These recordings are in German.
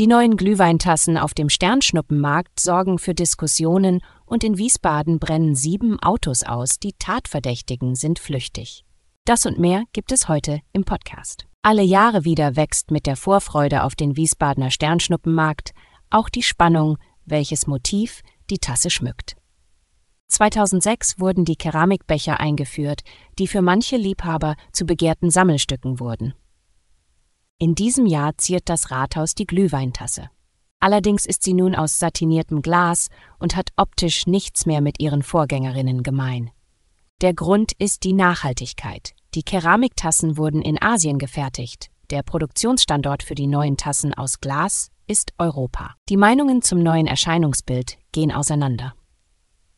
Die neuen Glühweintassen auf dem Sternschnuppenmarkt sorgen für Diskussionen und in Wiesbaden brennen sieben Autos aus, die Tatverdächtigen sind flüchtig. Das und mehr gibt es heute im Podcast. Alle Jahre wieder wächst mit der Vorfreude auf den Wiesbadener Sternschnuppenmarkt auch die Spannung, welches Motiv die Tasse schmückt. 2006 wurden die Keramikbecher eingeführt, die für manche Liebhaber zu begehrten Sammelstücken wurden. In diesem Jahr ziert das Rathaus die Glühweintasse. Allerdings ist sie nun aus satiniertem Glas und hat optisch nichts mehr mit ihren Vorgängerinnen gemein. Der Grund ist die Nachhaltigkeit. Die Keramiktassen wurden in Asien gefertigt. Der Produktionsstandort für die neuen Tassen aus Glas ist Europa. Die Meinungen zum neuen Erscheinungsbild gehen auseinander.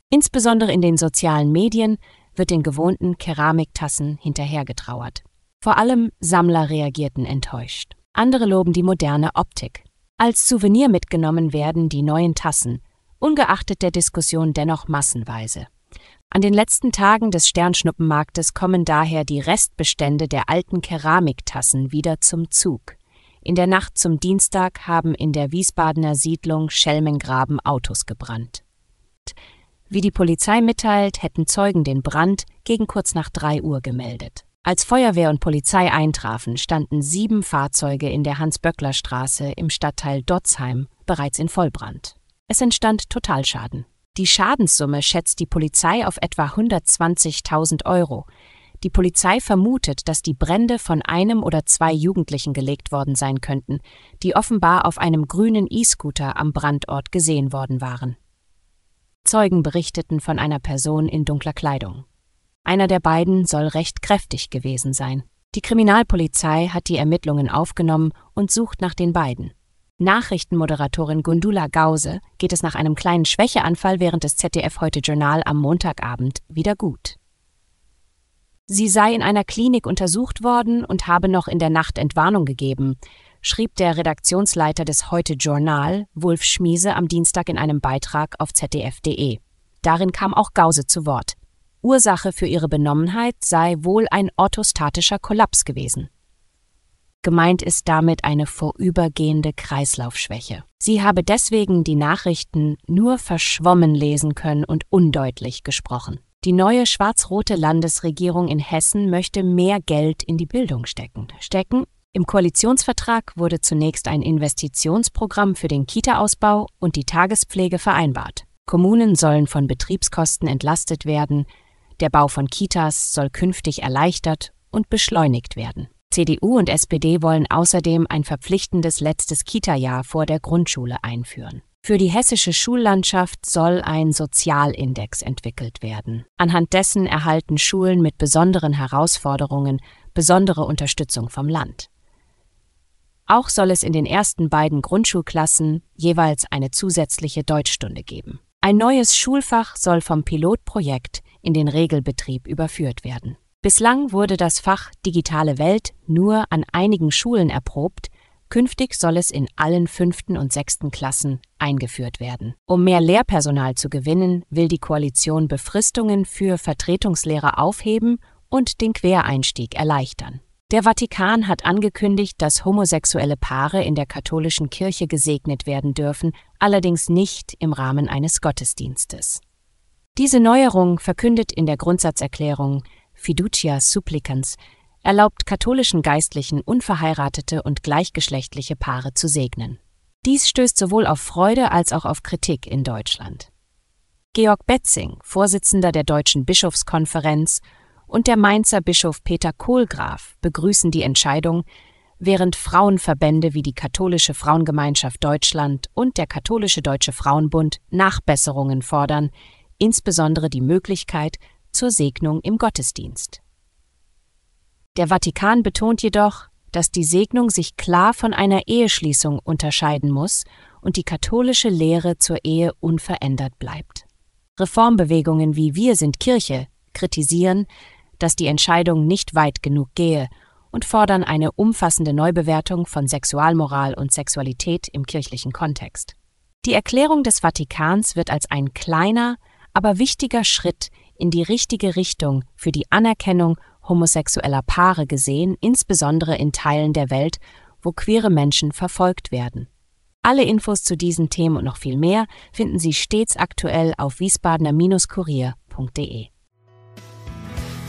Insbesondere in den sozialen Medien wird den gewohnten Keramiktassen hinterhergetrauert. Vor allem Sammler reagierten enttäuscht. Andere loben die moderne Optik. Als Souvenir mitgenommen werden die neuen Tassen, ungeachtet der Diskussion dennoch massenweise. An den letzten Tagen des Sternschnuppenmarktes kommen daher die Restbestände der alten Keramiktassen wieder zum Zug. In der Nacht zum Dienstag haben in der Wiesbadener Siedlung Schelmengraben Autos gebrannt. Wie die Polizei mitteilt, hätten Zeugen den Brand gegen kurz nach drei Uhr gemeldet. Als Feuerwehr und Polizei eintrafen, standen sieben Fahrzeuge in der Hans-Böckler-Straße im Stadtteil Dotzheim bereits in Vollbrand. Es entstand Totalschaden. Die Schadenssumme schätzt die Polizei auf etwa 120.000 Euro. Die Polizei vermutet, dass die Brände von einem oder zwei Jugendlichen gelegt worden sein könnten, die offenbar auf einem grünen E-Scooter am Brandort gesehen worden waren. Zeugen berichteten von einer Person in dunkler Kleidung. Einer der beiden soll recht kräftig gewesen sein. Die Kriminalpolizei hat die Ermittlungen aufgenommen und sucht nach den beiden. Nachrichtenmoderatorin Gundula Gause geht es nach einem kleinen Schwächeanfall während des ZDF Heute Journal am Montagabend wieder gut. Sie sei in einer Klinik untersucht worden und habe noch in der Nacht Entwarnung gegeben, schrieb der Redaktionsleiter des Heute Journal, Wulf Schmiese, am Dienstag in einem Beitrag auf zdf.de. Darin kam auch Gause zu Wort. Ursache für ihre Benommenheit sei wohl ein orthostatischer Kollaps gewesen. Gemeint ist damit eine vorübergehende Kreislaufschwäche. Sie habe deswegen die Nachrichten nur verschwommen lesen können und undeutlich gesprochen. Die neue schwarz-rote Landesregierung in Hessen möchte mehr Geld in die Bildung stecken. Stecken im Koalitionsvertrag wurde zunächst ein Investitionsprogramm für den Kita-Ausbau und die Tagespflege vereinbart. Kommunen sollen von Betriebskosten entlastet werden, der Bau von Kitas soll künftig erleichtert und beschleunigt werden. CDU und SPD wollen außerdem ein verpflichtendes letztes Kita-Jahr vor der Grundschule einführen. Für die hessische Schullandschaft soll ein Sozialindex entwickelt werden. Anhand dessen erhalten Schulen mit besonderen Herausforderungen besondere Unterstützung vom Land. Auch soll es in den ersten beiden Grundschulklassen jeweils eine zusätzliche Deutschstunde geben. Ein neues Schulfach soll vom Pilotprojekt in den Regelbetrieb überführt werden. Bislang wurde das Fach Digitale Welt nur an einigen Schulen erprobt, künftig soll es in allen fünften und sechsten Klassen eingeführt werden. Um mehr Lehrpersonal zu gewinnen, will die Koalition Befristungen für Vertretungslehrer aufheben und den Quereinstieg erleichtern. Der Vatikan hat angekündigt, dass homosexuelle Paare in der katholischen Kirche gesegnet werden dürfen, allerdings nicht im Rahmen eines Gottesdienstes. Diese Neuerung, verkündet in der Grundsatzerklärung Fiducia Supplicans, erlaubt katholischen Geistlichen unverheiratete und gleichgeschlechtliche Paare zu segnen. Dies stößt sowohl auf Freude als auch auf Kritik in Deutschland. Georg Betzing, Vorsitzender der Deutschen Bischofskonferenz und der Mainzer Bischof Peter Kohlgraf begrüßen die Entscheidung, während Frauenverbände wie die Katholische Frauengemeinschaft Deutschland und der Katholische Deutsche Frauenbund Nachbesserungen fordern, insbesondere die Möglichkeit zur Segnung im Gottesdienst. Der Vatikan betont jedoch, dass die Segnung sich klar von einer Eheschließung unterscheiden muss und die katholische Lehre zur Ehe unverändert bleibt. Reformbewegungen wie Wir sind Kirche kritisieren, dass die Entscheidung nicht weit genug gehe und fordern eine umfassende Neubewertung von Sexualmoral und Sexualität im kirchlichen Kontext. Die Erklärung des Vatikans wird als ein kleiner, aber wichtiger Schritt in die richtige Richtung für die Anerkennung homosexueller Paare gesehen, insbesondere in Teilen der Welt, wo queere Menschen verfolgt werden. Alle Infos zu diesen Themen und noch viel mehr finden Sie stets aktuell auf wiesbadener-kurier.de.